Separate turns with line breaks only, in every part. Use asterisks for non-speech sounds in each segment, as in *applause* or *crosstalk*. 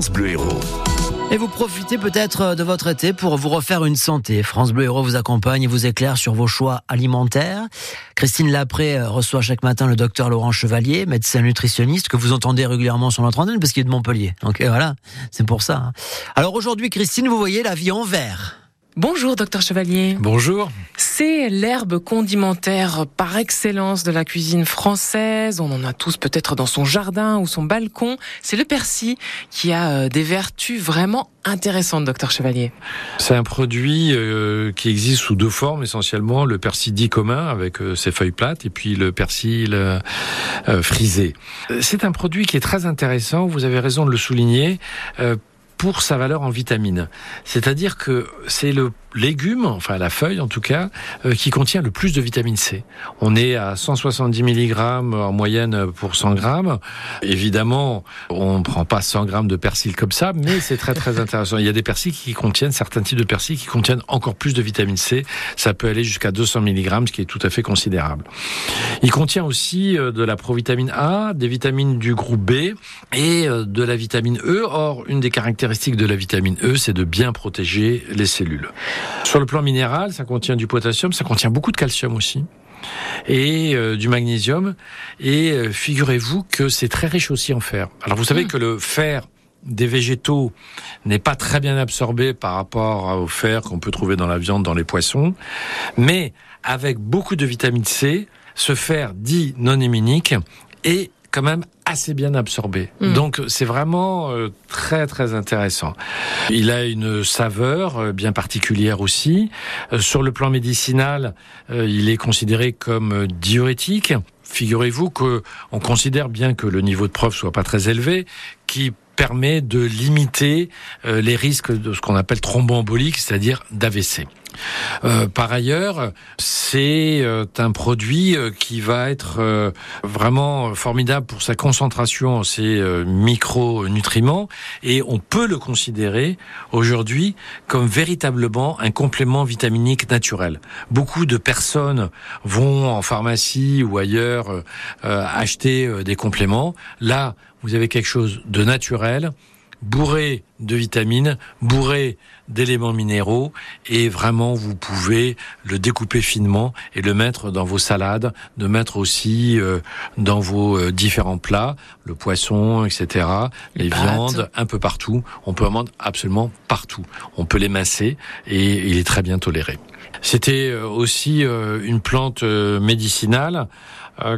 France Bleu Héros.
Et vous profitez peut-être de votre été pour vous refaire une santé. France Bleu Héros vous accompagne et vous éclaire sur vos choix alimentaires. Christine Lapré reçoit chaque matin le docteur Laurent Chevalier, médecin nutritionniste, que vous entendez régulièrement sur notre antenne parce qu'il est de Montpellier. Donc voilà, c'est pour ça. hein. Alors aujourd'hui, Christine, vous voyez la vie en vert.
Bonjour, docteur Chevalier.
Bonjour.
C'est l'herbe condimentaire par excellence de la cuisine française. On en a tous peut-être dans son jardin ou son balcon. C'est le persil qui a euh, des vertus vraiment intéressantes, docteur Chevalier.
C'est un produit euh, qui existe sous deux formes essentiellement, le persil dit commun avec euh, ses feuilles plates et puis le persil frisé. C'est un produit qui est très intéressant, vous avez raison de le souligner. pour sa valeur en vitamines. C'est-à-dire que c'est le légume, enfin la feuille en tout cas, euh, qui contient le plus de vitamine C. On est à 170 mg en moyenne pour 100 grammes. Évidemment, on ne prend pas 100 grammes de persil comme ça, mais c'est très très *laughs* intéressant. Il y a des persils qui contiennent, certains types de persils qui contiennent encore plus de vitamine C. Ça peut aller jusqu'à 200 mg, ce qui est tout à fait considérable. Il contient aussi euh, de la provitamine A, des vitamines du groupe B et euh, de la vitamine E. Or, une des caractéristiques de la vitamine E, c'est de bien protéger les cellules. Sur le plan minéral, ça contient du potassium, ça contient beaucoup de calcium aussi et euh, du magnésium. Et euh, figurez-vous que c'est très riche aussi en fer. Alors vous savez que le fer des végétaux n'est pas très bien absorbé par rapport au fer qu'on peut trouver dans la viande, dans les poissons, mais avec beaucoup de vitamine C, ce fer dit non héminique est quand même assez bien absorbé.
Mm.
Donc c'est vraiment euh, très très intéressant. Il a une saveur euh, bien particulière aussi. Euh, sur le plan médicinal, euh, il est considéré comme euh, diurétique. Figurez-vous que on considère bien que le niveau de preuve soit pas très élevé, qui permet de limiter euh, les risques de ce qu'on appelle thromboembolique, c'est-à-dire d'AVC. Euh, par ailleurs, c'est euh, un produit euh, qui va être vraiment formidable pour sa concentration en ces micronutriments et on peut le considérer aujourd'hui comme véritablement un complément vitaminique naturel. Beaucoup de personnes vont en pharmacie ou ailleurs acheter des compléments. Là, vous avez quelque chose de naturel, bourré de vitamines, bourré d'éléments minéraux et vraiment vous pouvez le découper finement et le mettre dans vos salades, de mettre aussi euh, dans vos euh, différents plats, le poisson, etc., les, viandes, un peu partout. On peut en vendre absolument partout. On peut les masser et il est très bien toléré. C'était euh, aussi une plante médicinale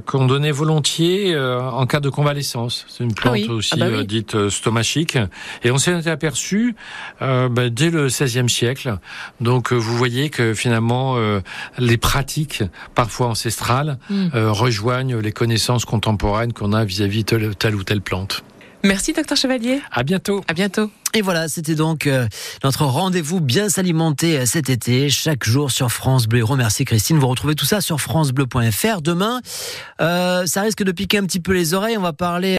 qu'on donnait volontiers euh, en cas de convalescence. C'est une plante
oui.
aussi
Ah bah oui.
euh, dite euh, stomachique. Et on s'est aperçu euh, bah, dès le XVIe siècle. Donc euh, vous voyez que finalement euh, les pratiques, parfois ancestrales,
Mm.
euh, rejoignent les connaissances contemporaines qu'on a vis-à-vis de telle ou telle plante.
Merci, docteur Chevalier.
À bientôt.
À bientôt.
Et voilà, c'était donc euh, notre rendez-vous bien s'alimenter euh, cet été, chaque jour sur France Bleu. Héros. Merci Christine. Vous retrouvez tout ça sur francebleu.fr. Demain, euh, ça risque de piquer un petit peu les oreilles. On va parler